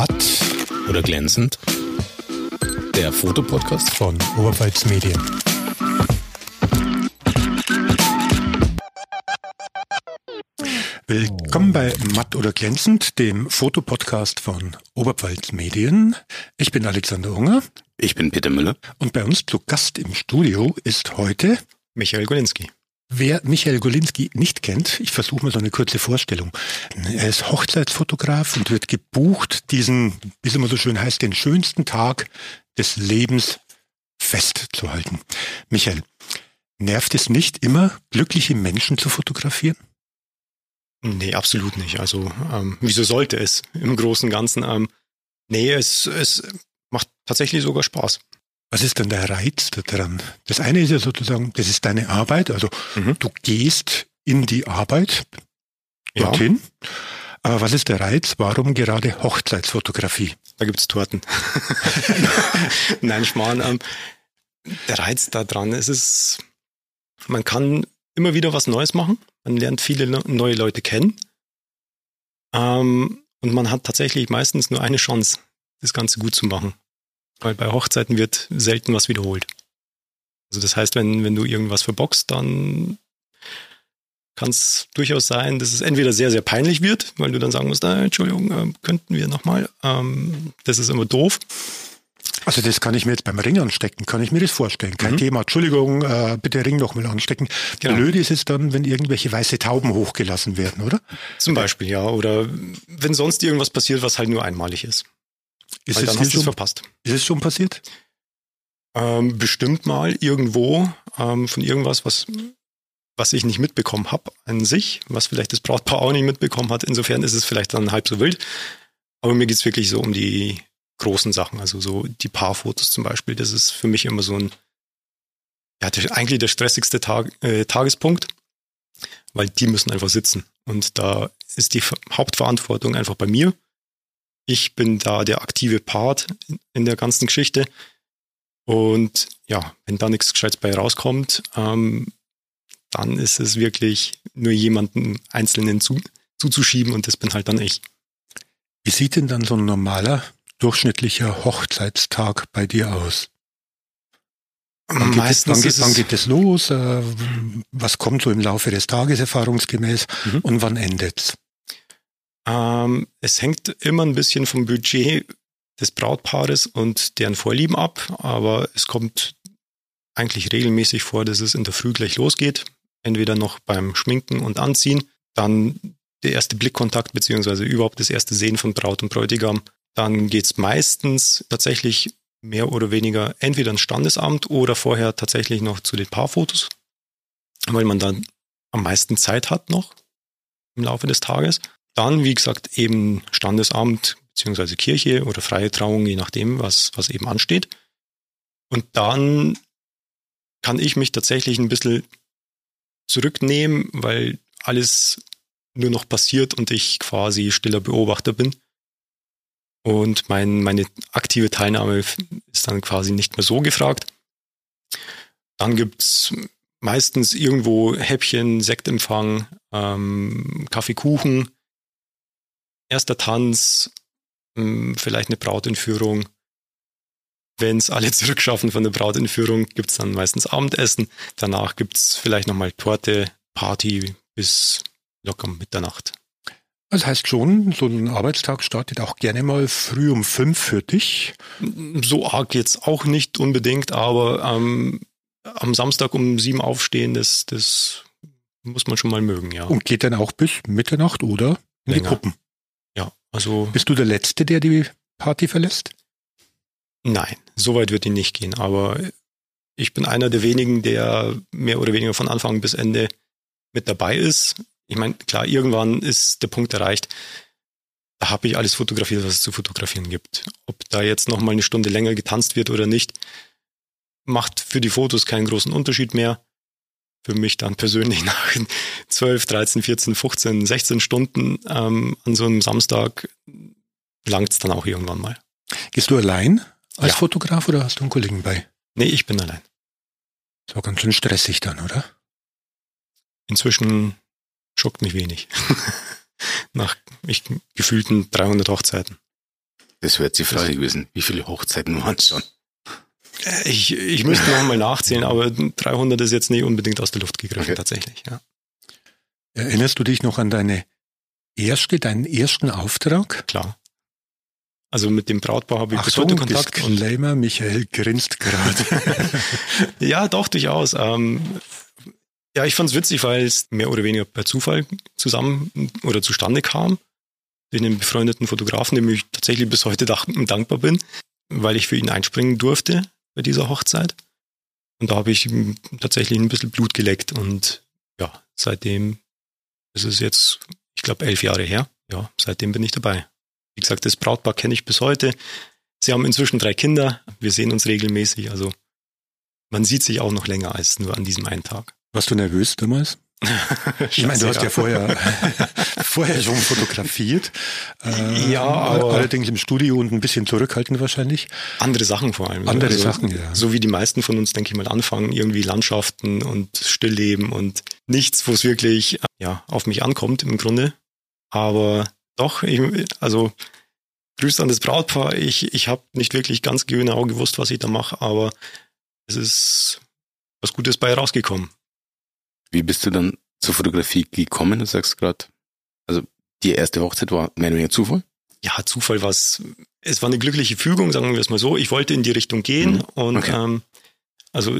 Matt oder glänzend. Der Fotopodcast von Oberpfalz Medien. Willkommen bei Matt oder glänzend, dem Fotopodcast von Oberpfalz Medien. Ich bin Alexander Hunger. Ich bin Peter Müller. Und bei uns zu Gast im Studio ist heute Michael Golinski. Wer Michael Golinski nicht kennt, ich versuche mal so eine kurze Vorstellung. Er ist Hochzeitsfotograf und wird gebucht, diesen, wie es immer so schön heißt, den schönsten Tag des Lebens festzuhalten. Michael, nervt es nicht immer, glückliche Menschen zu fotografieren? Nee, absolut nicht. Also ähm, wieso sollte es im Großen und Ganzen? Ähm, nee, es, es macht tatsächlich sogar Spaß. Was ist denn der Reiz daran? Das eine ist ja sozusagen, das ist deine Arbeit, also mhm. du gehst in die Arbeit dorthin. Ja. Aber was ist der Reiz? Warum gerade Hochzeitsfotografie? Da gibt's Torten. Nein, Schmarrn. Ähm, der Reiz daran ist es, man kann immer wieder was Neues machen. Man lernt viele neue Leute kennen. Ähm, und man hat tatsächlich meistens nur eine Chance, das Ganze gut zu machen. Weil bei Hochzeiten wird selten was wiederholt. Also das heißt, wenn, wenn du irgendwas verbockst, dann kann es durchaus sein, dass es entweder sehr, sehr peinlich wird, weil du dann sagen musst, ah, Entschuldigung, äh, könnten wir nochmal. Ähm, das ist immer doof. Also das kann ich mir jetzt beim Ring anstecken, kann ich mir das vorstellen. Kein mhm. Thema. Entschuldigung, äh, bitte Ring noch mal anstecken. Genau. Blöd ist es dann, wenn irgendwelche weiße Tauben hochgelassen werden, oder? Zum Beispiel, ja. Oder wenn sonst irgendwas passiert, was halt nur einmalig ist. Ist Weil es dann hast schon, verpasst. Ist es schon passiert? Ähm, bestimmt mal irgendwo ähm, von irgendwas, was, was ich nicht mitbekommen habe an sich, was vielleicht das Brautpaar auch nicht mitbekommen hat. Insofern ist es vielleicht dann halb so wild. Aber mir geht es wirklich so um die großen Sachen, also so die Paarfotos zum Beispiel. Das ist für mich immer so ein, ja, der, eigentlich der stressigste Tag, äh, Tagespunkt, weil die müssen einfach sitzen. Und da ist die Hauptverantwortung einfach bei mir. Ich bin da der aktive Part in der ganzen Geschichte. Und ja, wenn da nichts Gescheites bei rauskommt, ähm, dann ist es wirklich nur jemanden Einzelnen zu, zuzuschieben und das bin halt dann ich. Wie sieht denn dann so ein normaler durchschnittlicher Hochzeitstag bei dir aus? Wann geht, es, wann, geht, wann geht es los? Äh, was kommt so im Laufe des Tages erfahrungsgemäß mhm. und wann endet's? Ähm, es hängt immer ein bisschen vom Budget des Brautpaares und deren Vorlieben ab, aber es kommt eigentlich regelmäßig vor, dass es in der Früh gleich losgeht. Entweder noch beim Schminken und Anziehen, dann der erste Blickkontakt beziehungsweise überhaupt das erste Sehen von Braut und Bräutigam dann geht es meistens tatsächlich mehr oder weniger entweder ins Standesamt oder vorher tatsächlich noch zu den Paarfotos, weil man dann am meisten Zeit hat noch im Laufe des Tages. Dann, wie gesagt, eben Standesamt beziehungsweise Kirche oder freie Trauung, je nachdem, was, was eben ansteht. Und dann kann ich mich tatsächlich ein bisschen zurücknehmen, weil alles nur noch passiert und ich quasi stiller Beobachter bin. Und mein, meine aktive Teilnahme ist dann quasi nicht mehr so gefragt. Dann gibt's meistens irgendwo Häppchen, Sektempfang, ähm, Kaffeekuchen, erster Tanz, ähm, vielleicht eine Brautentführung. Wenn es alle zurückschaffen von der Brautentführung, gibt's dann meistens Abendessen. Danach gibt's vielleicht nochmal Torte, Party bis locker Mitternacht. Das heißt schon, so ein Arbeitstag startet auch gerne mal früh um fünf für dich. So arg jetzt auch nicht unbedingt, aber ähm, am Samstag um sieben aufstehen, das, das muss man schon mal mögen, ja. Und geht dann auch bis Mitternacht oder in Länger. die Gruppen? Also. Bist du der Letzte, der die Party verlässt? Nein, so weit wird die nicht gehen, aber ich bin einer der wenigen, der mehr oder weniger von Anfang bis Ende mit dabei ist ich meine, klar, irgendwann ist der Punkt erreicht, da habe ich alles fotografiert, was es zu fotografieren gibt. Ob da jetzt nochmal eine Stunde länger getanzt wird oder nicht, macht für die Fotos keinen großen Unterschied mehr. Für mich dann persönlich nach 12, 13, 14, 15, 16 Stunden ähm, an so einem Samstag langt es dann auch irgendwann mal. Gehst du allein als ja. Fotograf oder hast du einen Kollegen bei? Nee, ich bin allein. Das war ganz schön stressig dann, oder? Inzwischen schockt mich wenig. Nach ich, gefühlten 300 Hochzeiten. Das wäre jetzt die Frage gewesen. Wie viele Hochzeiten waren es schon? Äh, Ich, ich müsste noch mal nachzählen, aber 300 ist jetzt nicht unbedingt aus der Luft gegriffen, Okay. tatsächlich. Ja. Erinnerst du dich noch an deine erste, deinen ersten Auftrag? Klar. Also mit dem Brautpaar habe ich Achtung, Kontakt. Und, Disclaimer, Michael grinst gerade. ja, doch, durchaus. Ähm, ja, ich fand es witzig, weil es mehr oder weniger per Zufall zusammen oder zustande kam. Den einem befreundeten Fotografen, dem ich tatsächlich bis heute dankbar bin, weil ich für ihn einspringen durfte bei dieser Hochzeit. Und da habe ich tatsächlich ein bisschen Blut geleckt und ja, seitdem ist es jetzt, ich glaube, elf Jahre her. Ja, seitdem bin ich dabei. Wie gesagt, das Brautpaar kenne ich bis heute. Sie haben inzwischen drei Kinder. Wir sehen uns regelmäßig. Also man sieht sich auch noch länger als nur an diesem einen Tag. Warst du nervös damals? Ich meine, du hast ja vorher, vorher schon fotografiert. Äh, Ja, aber- allerdings im Studio und ein bisschen zurückhaltend wahrscheinlich. Andere Sachen vor allem. Andere Sachen, ja. So wie die meisten von uns, denke ich mal, anfangen, irgendwie Landschaften und Stillleben und nichts, wo es wirklich ja, auf mich ankommt im Grunde. Aber doch, ich, also Grüße an das Brautpaar. Ich, ich habe nicht wirklich ganz genau gewusst, was ich da mache, aber es ist was Gutes bei rausgekommen. Wie bist du dann zur Fotografie gekommen? Du sagst gerade, also die erste Hochzeit war mehr oder weniger Zufall. ja, Zufall war es. Es war eine glückliche Fügung, sagen wir es mal so. Ich wollte in die Richtung gehen Mhm. und Okay. ähm, also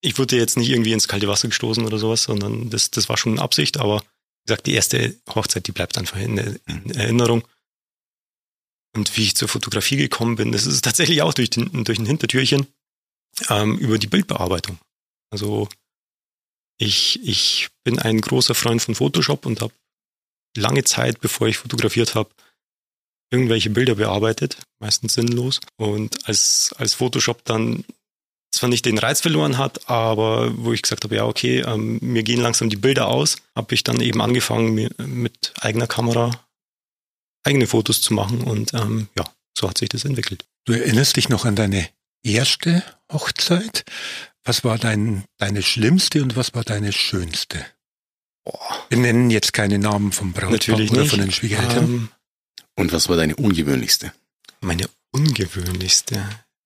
ich wurde jetzt nicht irgendwie ins kalte Wasser gestoßen oder sowas, sondern das, das war schon eine Absicht, aber wie gesagt, die erste Hochzeit, die bleibt einfach in, in Erinnerung. Und wie ich zur Fotografie gekommen bin, das ist tatsächlich auch durch, den, durch ein Hintertürchen ähm, über die Bildbearbeitung. Also ich, ich bin ein großer Freund von Photoshop und habe lange Zeit, bevor ich fotografiert habe, irgendwelche Bilder bearbeitet, meistens sinnlos. Und als, als Photoshop dann zwar nicht den Reiz verloren hat, aber wo ich gesagt habe, ja, okay, ähm, mir gehen langsam die Bilder aus, habe ich dann eben angefangen, mir mit eigener Kamera eigene Fotos zu machen und ähm, ja, so hat sich das entwickelt. Du erinnerst dich noch an deine erste Hochzeit? Was war dein, deine schlimmste und was war deine schönste? Wir nennen jetzt keine Namen vom Brautpaar natürlich oder nicht. von den Schwiegereltern. Ähm, Und was war deine ungewöhnlichste? meine ungewöhnlichste.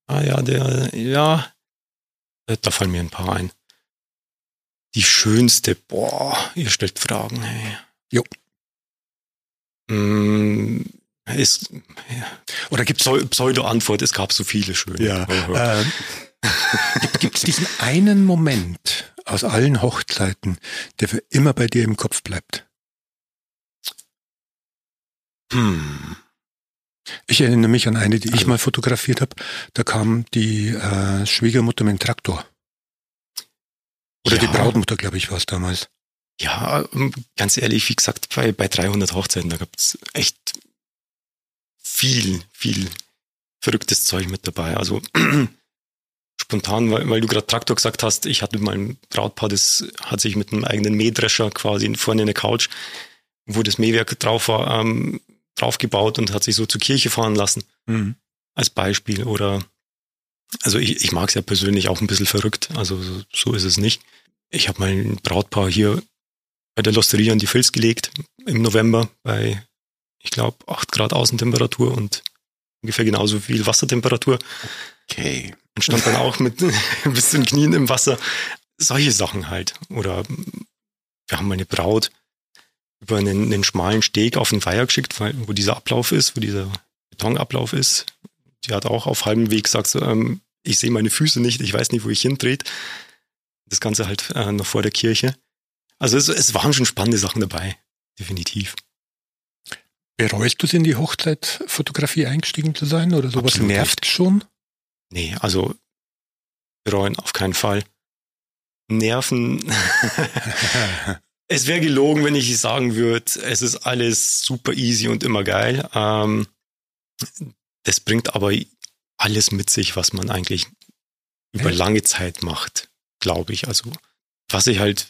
Ah ja, der, ja, äh, da fallen mir ein paar ein. Die schönste, boah, ihr stellt Fragen, hey. Jo. Mm, ist, ja, Oder gibt's Pseu- Pseudo-Antwort, es gab so viele schöne. Ja. Oh, oh. Äh, Gibt es diesen einen Moment aus allen Hochzeiten, der für immer bei dir im Kopf bleibt? Hm. Ich erinnere mich an eine, die ich Also- mal fotografiert habe. Da kam die äh, Schwiegermutter mit dem Traktor. Oder Ja. die Brautmutter, glaube ich, war es damals. Ja, ähm, ganz ehrlich, wie gesagt, bei, bei 300 Hochzeiten, da gab's echt viel, viel verrücktes Zeug mit dabei. Also spontan, weil, weil du gerade Traktor gesagt hast, ich hatte mal ein Brautpaar, das hat sich mit einem eigenen Mähdrescher quasi vorne in der Couch, wo das Mähwerk drauf war, ähm, draufgebaut und hat sich so zur Kirche fahren lassen, Mhm. als Beispiel. Oder also ich, ich mag es ja persönlich auch ein bisschen verrückt, also so, so ist es nicht. Ich habe mal ein Brautpaar hier bei der Losteria an die Filz gelegt im November bei, ich glaube, 8 Grad Außentemperatur und ungefähr genauso viel Wassertemperatur Okay. Und stand dann auch mit bis zu den Knien im Wasser. Solche Sachen halt. Oder wir haben meine Braut über einen, einen schmalen Steg auf den Weiher geschickt, wo dieser Ablauf ist, wo dieser Betonablauf ist. Die hat auch auf halbem Weg gesagt, so, ähm, ich sehe meine Füße nicht, ich weiß nicht, wo ich hindreht. Das Ganze halt äh, noch vor der Kirche. Also es, es waren schon spannende Sachen dabei, definitiv. Bereust du es in die Hochzeitfotografie eingestiegen zu sein oder sowas Absolut nervt schon? Nee, also bereuen auf keinen Fall. Nerven. es wäre gelogen, wenn ich sagen würde, es ist alles super easy und immer geil. Ähm, das bringt aber alles mit sich, was man eigentlich über Echt? lange Zeit macht, glaube ich. Also was ich halt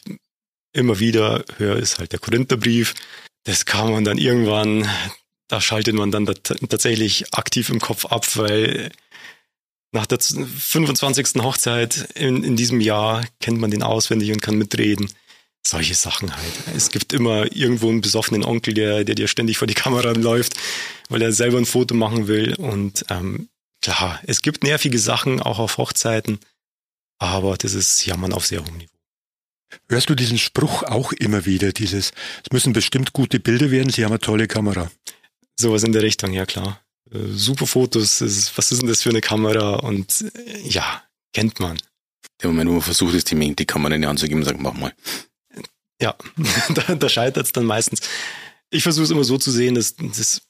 immer wieder höre, ist halt der Korintherbrief. Das kann man dann irgendwann, da schaltet man dann tat- tatsächlich aktiv im Kopf ab, weil nach der 25. Hochzeit in, in diesem Jahr kennt man den auswendig und kann mitreden. solche Sachen halt. Es gibt immer irgendwo einen besoffenen Onkel, der, der dir ständig vor die Kamera läuft, weil er selber ein Foto machen will. Und ähm, klar, es gibt nervige Sachen auch auf Hochzeiten, aber das ist Jammern auf sehr hohem Niveau. Hörst du diesen Spruch auch immer wieder, dieses, es müssen bestimmt gute Bilder werden, Sie haben eine tolle Kamera. Sowas in der Richtung, ja klar. Äh, super Fotos, ist, was ist denn das für eine Kamera? Und äh, ja, kennt man. Der Moment, wo man versucht ist, die, die Kamera in die Hand zu geben und sagt, mach mal. Ja, da, da scheitert es dann meistens. Ich versuche es immer so zu sehen, dass, dass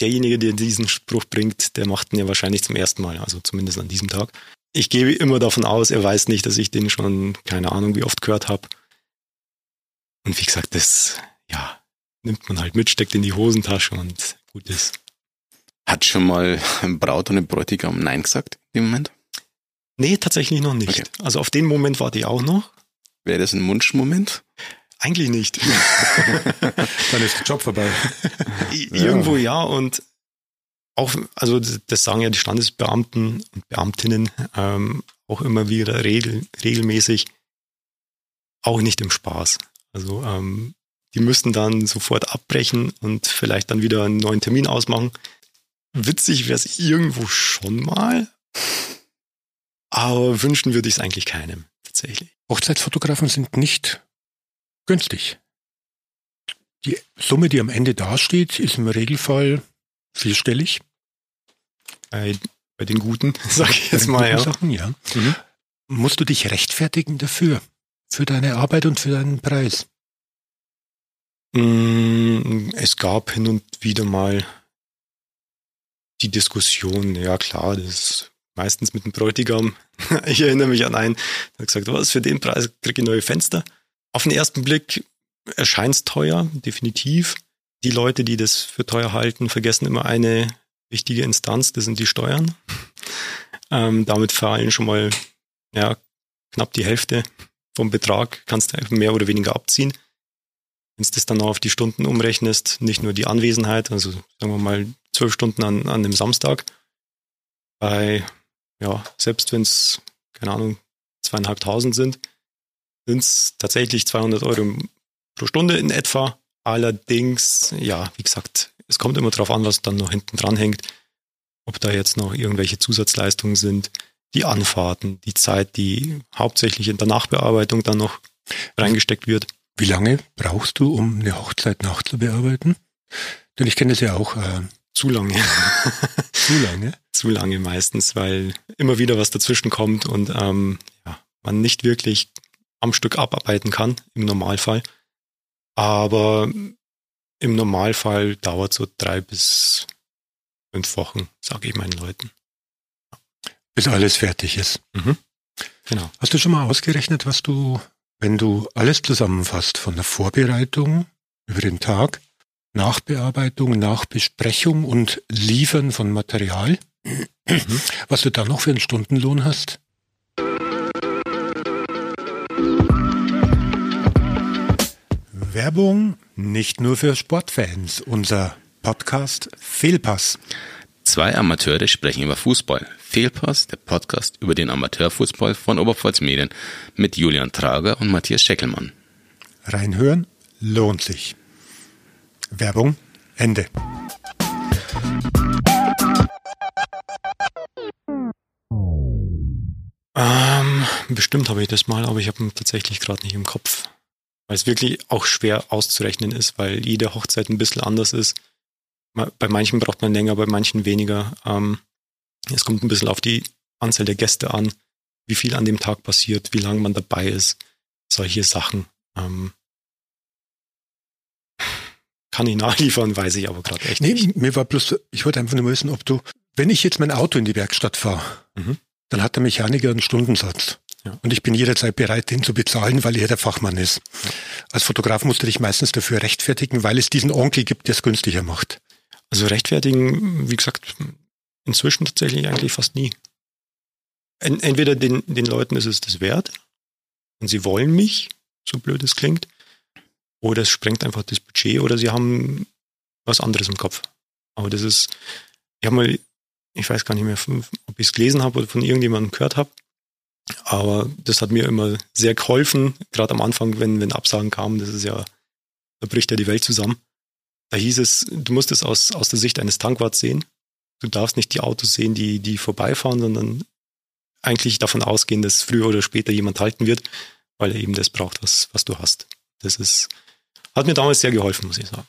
derjenige, der diesen Spruch bringt, der macht ihn ja wahrscheinlich zum ersten Mal, also zumindest an diesem Tag. Ich gehe immer davon aus, er weiß nicht, dass ich den schon, keine Ahnung, wie oft gehört habe. Und wie gesagt, das, ja, nimmt man halt mit, steckt in die Hosentasche und gut ist. Hat schon mal ein Braut und ein Bräutigam Nein gesagt im Moment? Nee, tatsächlich noch nicht. Okay. Also auf den Moment warte ich auch noch. Wäre das ein Wunschmoment? Eigentlich nicht. Dann ist der Job vorbei. Irgendwo ja und auch, also das sagen ja die Standesbeamten und Beamtinnen ähm, auch immer wieder regel, regelmäßig, auch nicht im Spaß. Also ähm, die müssten dann sofort abbrechen und vielleicht dann wieder einen neuen Termin ausmachen. Witzig wäre es irgendwo schon mal, aber wünschen würde ich es eigentlich keinem, tatsächlich. Hochzeitsfotografen sind nicht günstig. Die Summe, die am Ende dasteht, ist im Regelfall vierstellig. Bei, bei den guten, sag ich jetzt mal, ja. Sachen, ja. Mhm. Musst du dich rechtfertigen dafür? Für deine Arbeit und für deinen Preis? Mm, es gab hin und wieder mal die Diskussion, ja klar, das ist meistens mit dem Bräutigam. Ich erinnere mich an einen, der hat gesagt, was, für den Preis kriege ich neue Fenster. Auf den ersten Blick erscheint es teuer, definitiv. Die Leute, die das für teuer halten, vergessen immer eine wichtige Instanz, das sind die Steuern. Ähm, damit fallen schon mal ja, knapp die Hälfte vom Betrag, kannst du mehr oder weniger abziehen. Wenn du das dann auf die Stunden umrechnest, nicht nur die Anwesenheit, also sagen wir mal zwölf Stunden an, an einem Samstag, bei, ja, selbst wenn es, keine Ahnung, zweieinhalbtausend sind, sind es tatsächlich 200 Euro pro Stunde in etwa. Allerdings, ja, wie gesagt, es kommt immer darauf an, was dann noch hinten dran hängt. Ob da jetzt noch irgendwelche Zusatzleistungen sind, die Anfahrten, die Zeit, die hauptsächlich in der Nachbearbeitung dann noch reingesteckt wird. Wie lange brauchst du, um eine Hochzeit nachzubearbeiten? Denn ich kenne das ja auch. Äh, zu lange. zu lange? zu lange meistens, weil immer wieder was dazwischen kommt und ähm, ja, man nicht wirklich am Stück abarbeiten kann im Normalfall. Aber im Normalfall dauert so drei bis fünf Wochen, sage ich meinen Leuten. Bis alles fertig ist. Mhm. Genau. Hast du schon mal ausgerechnet, was du wenn du alles zusammenfasst, von der Vorbereitung über den Tag, Nachbearbeitung, Nachbesprechung und Liefern von Material, mhm. was du da noch für einen Stundenlohn hast? Werbung nicht nur für Sportfans. Unser Podcast Fehlpass. Zwei Amateure sprechen über Fußball. Fehlpass, der Podcast über den Amateurfußball von Oberpfalz Medien mit Julian Trager und Matthias Scheckelmann. Reinhören lohnt sich. Werbung Ende. Ähm, bestimmt habe ich das mal, aber ich habe ihn tatsächlich gerade nicht im Kopf. Weil es wirklich auch schwer auszurechnen ist, weil jede Hochzeit ein bisschen anders ist bei manchen braucht man länger, bei manchen weniger. Ähm, es kommt ein bisschen auf die Anzahl der Gäste an, wie viel an dem Tag passiert, wie lange man dabei ist, solche Sachen. Ähm, kann ich nachliefern, weiß ich aber gerade echt nee, nicht. Mir war bloß, ich wollte einfach nur wissen, ob du, wenn ich jetzt mein Auto in die Werkstatt fahre, mhm. dann hat der Mechaniker einen Stundensatz. Ja. Und ich bin jederzeit bereit, den zu bezahlen, weil er der Fachmann ist. Als Fotograf musst du dich meistens dafür rechtfertigen, weil es diesen Onkel gibt, der es günstiger macht. Also rechtfertigen, wie gesagt, inzwischen tatsächlich eigentlich fast nie. Entweder den, den Leuten ist es das wert und sie wollen mich, so blöd es klingt, oder es sprengt einfach das Budget oder sie haben was anderes im Kopf. Aber das ist, ich habe mal, ich weiß gar nicht mehr, ob ich es gelesen habe oder von irgendjemandem gehört habe, Aber das hat mir immer sehr geholfen, gerade am Anfang, wenn, wenn Absagen kamen, das ist ja, da bricht ja die Welt zusammen. Da hieß es, du musst es aus, aus der Sicht eines Tankwarts sehen. Du darfst nicht die Autos sehen, die, die vorbeifahren, sondern eigentlich davon ausgehen, dass früher oder später jemand halten wird, weil er eben das braucht, was, was du hast. Das ist, hat mir damals sehr geholfen, muss ich sagen.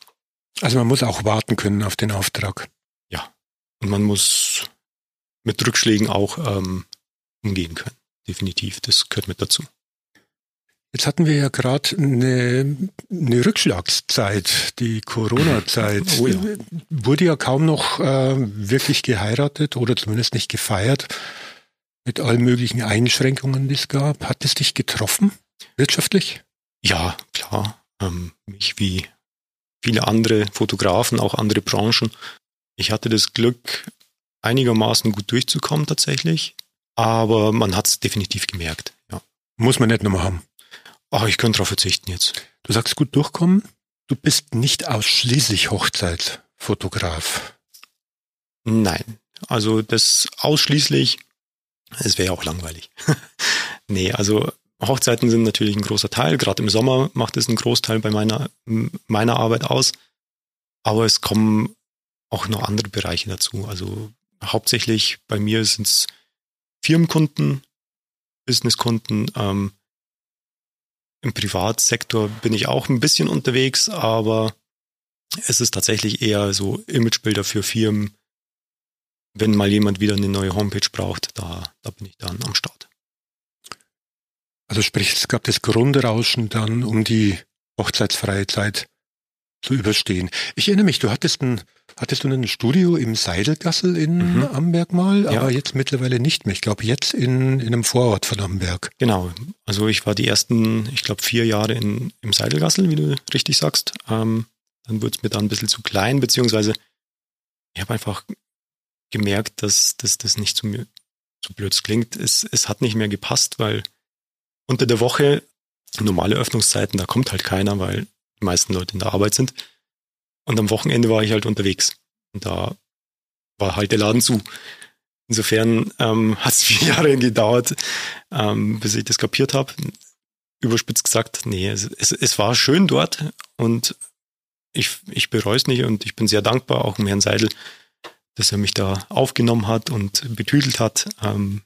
Also man muss auch warten können auf den Auftrag. Ja. Und man muss mit Rückschlägen auch ähm, umgehen können. Definitiv. Das gehört mit dazu. Jetzt hatten wir ja gerade eine, eine Rückschlagszeit, die Corona-Zeit. Oh ja. Wurde ja kaum noch äh, wirklich geheiratet oder zumindest nicht gefeiert mit allen möglichen Einschränkungen, die es gab. Hat es dich getroffen, wirtschaftlich? Ja, klar. Ähm, mich wie viele andere Fotografen, auch andere Branchen. Ich hatte das Glück, einigermaßen gut durchzukommen tatsächlich, aber man hat es definitiv gemerkt. Ja. Muss man nicht nochmal haben. Ach, ich könnte darauf verzichten jetzt. Du sagst gut durchkommen. Du bist nicht ausschließlich Hochzeitsfotograf. Nein, also das ausschließlich, es wäre ja auch langweilig. nee, also Hochzeiten sind natürlich ein großer Teil. Gerade im Sommer macht es einen Großteil bei meiner, meiner Arbeit aus. Aber es kommen auch noch andere Bereiche dazu. Also hauptsächlich bei mir sind es Firmenkunden, Businesskunden. Ähm, Im Privatsektor bin ich auch ein bisschen unterwegs, aber es ist tatsächlich eher so Imagebilder für Firmen. Wenn mal jemand wieder eine neue Homepage braucht, da, da bin ich dann am Start. Also sprich, es gab das Grundrauschen dann, um die hochzeitsfreie Zeit zu überstehen. Ich erinnere mich, du hattest ein, hattest du ein Studio im Seidelgassel in mhm. Amberg mal, ja. aber jetzt mittlerweile nicht mehr. Ich glaube jetzt in, in einem Vorort von Amberg. Genau. Also ich war die ersten, ich glaube, vier Jahre in, im Seidelgassel, wie du richtig sagst. Ähm, dann wurde es mir da ein bisschen zu klein, beziehungsweise ich habe einfach gemerkt, dass, dass das nicht zu mir so blöd klingt. Es, es hat nicht mehr gepasst, weil unter der Woche normale Öffnungszeiten, da kommt halt keiner, weil die meisten Leute in der Arbeit sind. Und am Wochenende war ich halt unterwegs. Und da war halt der Laden zu. Insofern ähm, hat es vier Jahre gedauert, ähm, bis ich das kapiert habe. Überspitzt gesagt, nee, es, es, es war schön dort und ich, ich bereue es nicht und ich bin sehr dankbar auch dem Herrn Seidel, dass er mich da aufgenommen hat und betütelt hat. Ähm,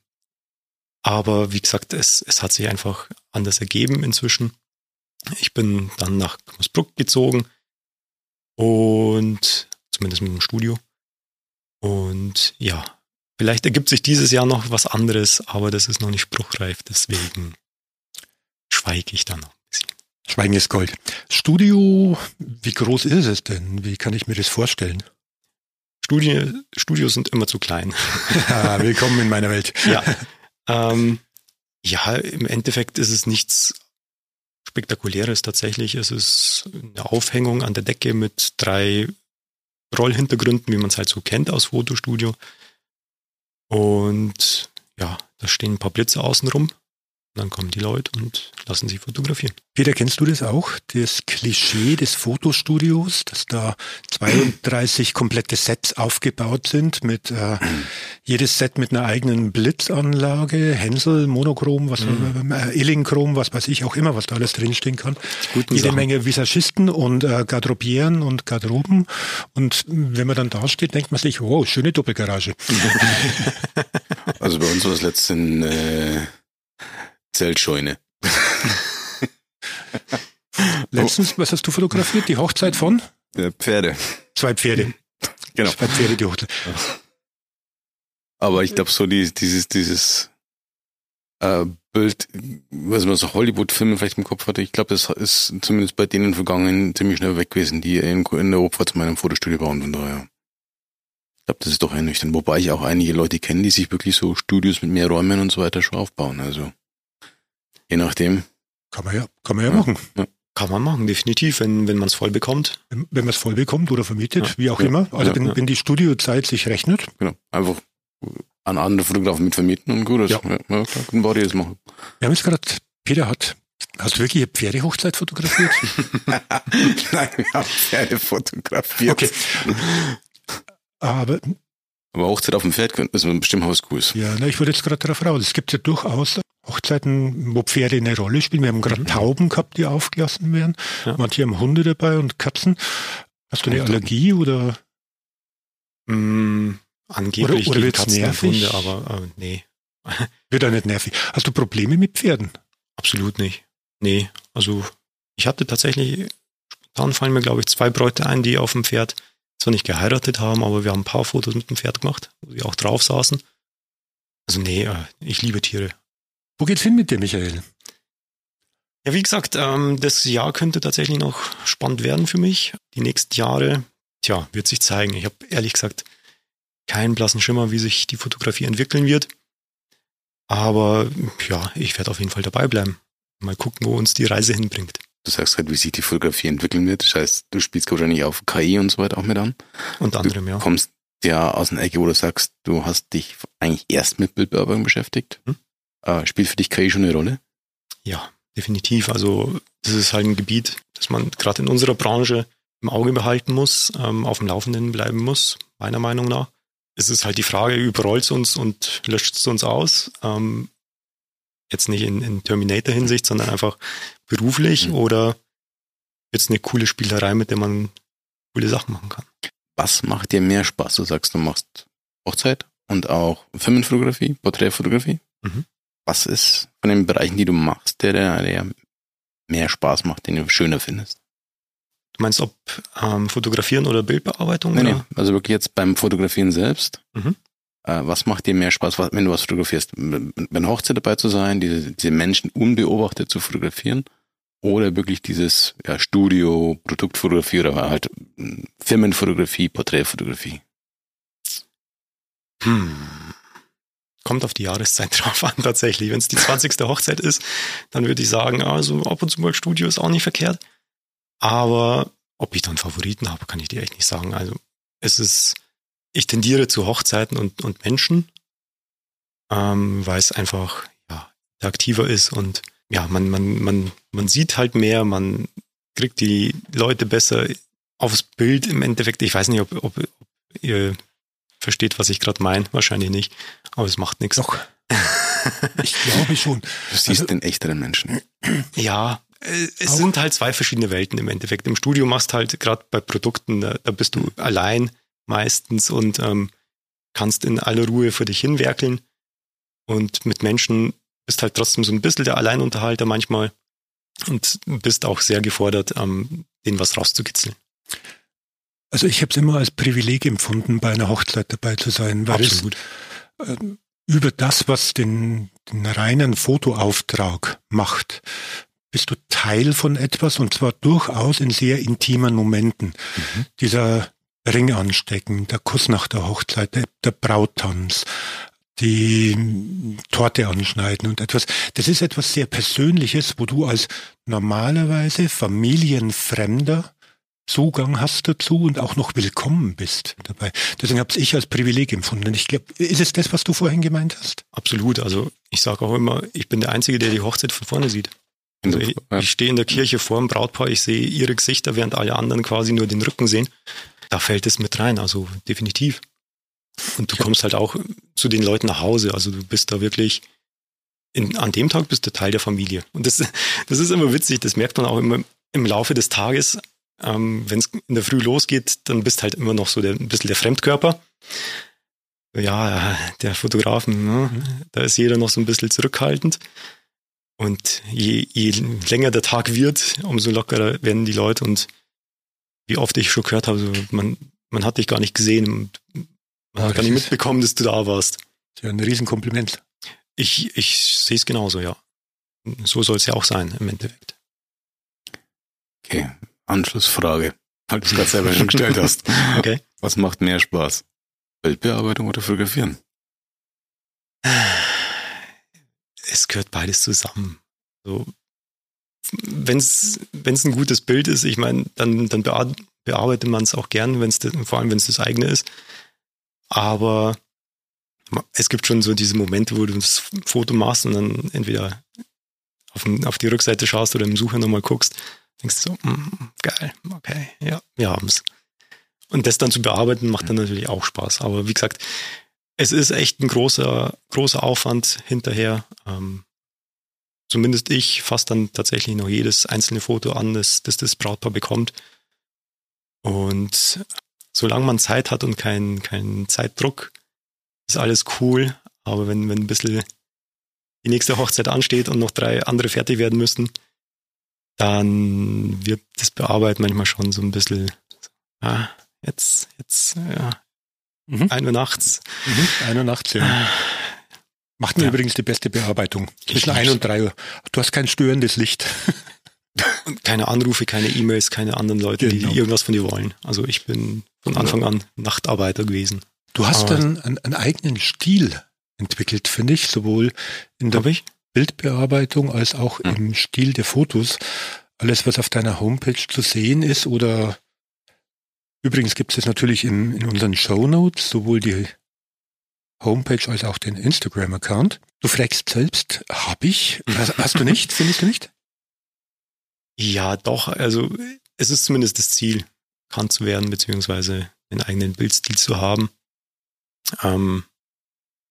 aber wie gesagt, es, es hat sich einfach anders ergeben inzwischen. Ich bin dann nach Moosbruck gezogen und zumindest mit dem Studio. Und ja, vielleicht ergibt sich dieses Jahr noch was anderes, aber das ist noch nicht spruchreif, deswegen schweige ich da noch ein bisschen. Schweigen ist Gold. Studio, wie groß ist es denn? Wie kann ich mir das vorstellen? Studio, Studios sind immer zu klein. Ja, willkommen in meiner Welt. Ja, ähm, ja, im Endeffekt ist es nichts Spektakuläres tatsächlich. Es ist eine Aufhängung an der Decke mit drei Rollhintergründen, wie man es halt so kennt aus Fotostudio. Und ja, da stehen ein paar Blitze außenrum. Dann kommen die Leute und lassen sich fotografieren. Peter, kennst du das auch? Das Klischee des Fotostudios, dass da 32 komplette Sets aufgebaut sind mit äh, jedes Set mit einer eigenen Blitzanlage, Hänsel, Monochrom, was mhm. äh, Illingchrom, was weiß ich auch immer, was da alles drinstehen kann. Jede Sachen. Menge Visagisten und äh, Garderobieren und Garderoben. Und wenn man dann da steht, denkt man sich, wow, schöne Doppelgarage. also bei uns war es letztens äh Zeltscheune. Letztens, was hast du fotografiert? Die Hochzeit von? Der Pferde. Zwei Pferde. Genau. Zwei Pferde, die Hochzeit. Aber ich glaube, so die, dieses, dieses äh, Bild, was man so Hollywood-Filme vielleicht im Kopf hatte, ich glaube, das ist zumindest bei denen vergangen ziemlich schnell weg gewesen, die in, in der Opfer zu meinem Fotostudio bauen, von daher. Ich glaube, das ist doch ernüchternd. Wobei ich auch einige Leute kenne, die sich wirklich so Studios mit mehr Räumen und so weiter schon aufbauen. Also. Je nachdem. Kann man ja, kann man ja, ja. machen. Ja. Kann man machen, definitiv, wenn, wenn man es voll bekommt. Wenn, wenn man es voll bekommt oder vermietet, ja. wie auch immer. Also wenn, wenn die Studiozeit sich rechnet. Genau. Einfach an andere Fotografen mit vermieten und gut, das, ja. Ja, klar, können wir das machen. Wir haben jetzt gerade, Peter hat, hast du wirklich eine Pferdehochzeit fotografiert? Nein, wir haben Pferde fotografiert. Okay. Aber aber Hochzeit auf dem Pferd könnte man bestimmt was Cooles. Ja, na, ich wollte jetzt gerade darauf raus. Es gibt ja durchaus Hochzeiten, wo Pferde eine Rolle spielen. Wir haben gerade mhm. Tauben gehabt, die aufgelassen werden. Ja. Manche haben Hunde dabei und Katzen. Hast du eine Allergie oder? Mm, angeblich oder, oder wird's Katzen nervig? Hunde, aber äh, nee. Wird er nicht nervig. Hast du Probleme mit Pferden? Absolut nicht. Nee, also ich hatte tatsächlich, spontan fallen mir glaube ich zwei Bräute ein, die auf dem Pferd zwar nicht geheiratet haben, aber wir haben ein paar Fotos mit dem Pferd gemacht, wo sie auch drauf saßen. Also nee, äh, ich liebe Tiere. Wo geht's hin mit dir, Michael? Ja, wie gesagt, ähm, das Jahr könnte tatsächlich noch spannend werden für mich. Die nächsten Jahre, tja, wird sich zeigen. Ich habe ehrlich gesagt keinen blassen Schimmer, wie sich die Fotografie entwickeln wird. Aber ja, ich werde auf jeden Fall dabei bleiben. Mal gucken, wo uns die Reise hinbringt. Du sagst halt, wie sich die Fotografie entwickeln wird. Das heißt, du spielst wahrscheinlich auf KI und so weiter auch mit an. Und anderem, du ja. kommst ja aus einer Ecke, wo du sagst, du hast dich eigentlich erst mit Bildbearbeitung beschäftigt. Hm? Äh, spielt für dich KI schon eine Rolle? Ja, definitiv. Also das ist halt ein Gebiet, das man gerade in unserer Branche im Auge behalten muss, ähm, auf dem Laufenden bleiben muss, meiner Meinung nach. Es ist halt die Frage, überrollt es uns und löscht es uns aus? Ähm, jetzt nicht in, in Terminator-Hinsicht, sondern einfach beruflich mhm. oder es eine coole Spielerei, mit der man coole Sachen machen kann? Was macht dir mehr Spaß? Du sagst, du machst Hochzeit und auch Firmenfotografie, Porträtfotografie. Mhm. Was ist von den Bereichen, die du machst, der, der mehr Spaß macht, den du schöner findest? Du meinst, ob ähm, Fotografieren oder Bildbearbeitung? Nee, oder? nee, also wirklich jetzt beim Fotografieren selbst. Mhm. Äh, was macht dir mehr Spaß, wenn du was fotografierst? Bei Hochzeit dabei zu sein, diese, diese Menschen unbeobachtet zu fotografieren? Oder wirklich dieses ja, Studio, Produktfotografie oder halt hm, Firmenfotografie, Porträtfotografie? Hm. Kommt auf die Jahreszeit drauf an, tatsächlich. Wenn es die 20. Hochzeit ist, dann würde ich sagen, also ab und zu mal Studio ist auch nicht verkehrt. Aber ob ich dann Favoriten habe, kann ich dir echt nicht sagen. Also es ist, ich tendiere zu Hochzeiten und, und Menschen, ähm, weil es einfach ja, interaktiver ist und ja, man, man, man, man sieht halt mehr, man kriegt die Leute besser aufs Bild im Endeffekt. Ich weiß nicht, ob, ob, ob ihr versteht, was ich gerade meine. Wahrscheinlich nicht, aber es macht nichts. Doch. ich glaube schon. Du siehst also, den echteren Menschen. Ja, äh, es sind halt zwei verschiedene Welten im Endeffekt. Im Studio machst halt gerade bei Produkten, da, da, bist du allein meistens und ähm, kannst in aller Ruhe für dich hinwerkeln. Und mit Menschen bist halt trotzdem so ein bisschen der Alleinunterhalter manchmal und bist auch sehr gefordert, ähm, denen was rauszukitzeln. Also ich habe es immer als Privileg empfunden, bei einer Hochzeit dabei zu sein, weil Absolut. es äh, über das, was den, den reinen Fotoauftrag macht, bist du Teil von etwas und zwar durchaus in sehr intimen Momenten. Mhm. Dieser Ring anstecken, der Kuss nach der Hochzeit, der, der Brauttanz, die Torte anschneiden und etwas. Das ist etwas sehr Persönliches, wo du als normalerweise Familienfremder Zugang hast dazu und auch noch willkommen bist dabei. Deswegen habe ich als Privileg empfunden. Ich glaube, ist es das, was du vorhin gemeint hast? Absolut. Also ich sage auch immer, ich bin der Einzige, der die Hochzeit von vorne sieht. Also ich, ich stehe in der Kirche vor dem Brautpaar, ich sehe ihre Gesichter, während alle anderen quasi nur den Rücken sehen. Da fällt es mit rein, also definitiv. Und du kommst halt auch zu den Leuten nach Hause. Also du bist da wirklich, in, an dem Tag bist du Teil der Familie. Und das, das ist immer witzig, das merkt man auch immer im Laufe des Tages. Ähm, Wenn es in der Früh losgeht, dann bist halt immer noch so der, ein bisschen der Fremdkörper. Ja, der Fotografen, ne? da ist jeder noch so ein bisschen zurückhaltend. Und je, je länger der Tag wird, umso lockerer werden die Leute. Und wie oft ich schon gehört habe, so, man, man hat dich gar nicht gesehen. Man hat gar nicht mitbekommen, dass du da warst. Ja, ein Riesenkompliment. Ich, ich sehe es genauso, ja. So soll es ja auch sein, im Endeffekt. Okay, Anschlussfrage, weil du es gerade selber schon gestellt hast. Okay. Was macht mehr Spaß? Bildbearbeitung oder Fotografieren? Es gehört beides zusammen. So, wenn es ein gutes Bild ist, ich meine, dann, dann bearbeitet man es auch gern, wenn's, vor allem wenn es das eigene ist. Aber es gibt schon so diese Momente, wo du das Foto machst und dann entweder auf, auf die Rückseite schaust oder im Sucher nochmal guckst, denkst du so, mm, geil, okay, ja, wir haben's. Und das dann zu bearbeiten, macht dann natürlich auch Spaß. Aber wie gesagt, es ist echt ein großer, großer Aufwand hinterher. Ähm, zumindest ich fasse dann tatsächlich noch jedes einzelne Foto an, das das, das Brautpaar bekommt. Und solange man Zeit hat und keinen kein Zeitdruck, ist alles cool. Aber wenn, wenn ein bisschen die nächste Hochzeit ansteht und noch drei andere fertig werden müssen, dann wird das Bearbeiten manchmal schon so ein bisschen, ah, jetzt, jetzt, ja, mhm. ein Uhr nachts. Mhm. Ein Uhr nachts, ja. Ah. Macht mir ja. übrigens die beste Bearbeitung. Zwischen ein und drei Uhr. Du hast kein störendes Licht. Und keine Anrufe, keine E-Mails, keine anderen Leute, genau. die irgendwas von dir wollen. Also ich bin von Anfang an Nachtarbeiter gewesen. Du hast dann einen, einen, eigenen Stil entwickelt, finde ich, sowohl in der Bildbearbeitung als auch hm. im Stil der Fotos. Alles, was auf deiner Homepage zu sehen ist oder übrigens gibt es natürlich in, in unseren Show Notes sowohl die Homepage als auch den Instagram-Account. Du fragst selbst, hab ich? Hast, hast du nicht? Findest du nicht? Ja, doch. Also es ist zumindest das Ziel, bekannt zu werden, beziehungsweise einen eigenen Bildstil zu haben. Ähm,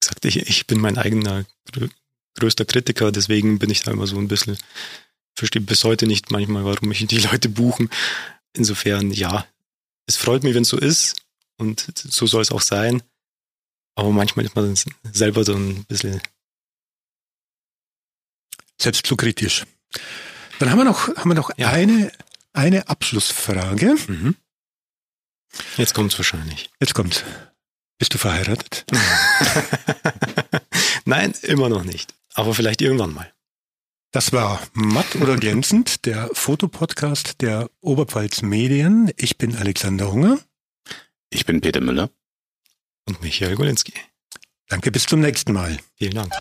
gesagt, ich, ich bin mein eigener größter Kritiker, deswegen bin ich da immer so ein bisschen, verstehe bis heute nicht manchmal, warum mich die Leute buchen. Insofern, ja, es freut mich, wenn es so ist und so soll es auch sein. Aber manchmal ist man selber so ein bisschen selbst zu kritisch. Dann haben wir noch, haben wir noch ja. eine, eine Abschlussfrage. Mhm. Jetzt kommt's wahrscheinlich. Jetzt kommt's. Bist du verheiratet? Nein, immer noch nicht. Aber vielleicht irgendwann mal. Das war Matt oder glänzend, der Fotopodcast der Oberpfalz Medien. Ich bin Alexander Hunger. Ich bin Peter Müller. Und Michael Golinski. Danke, bis zum nächsten Mal. Vielen Dank.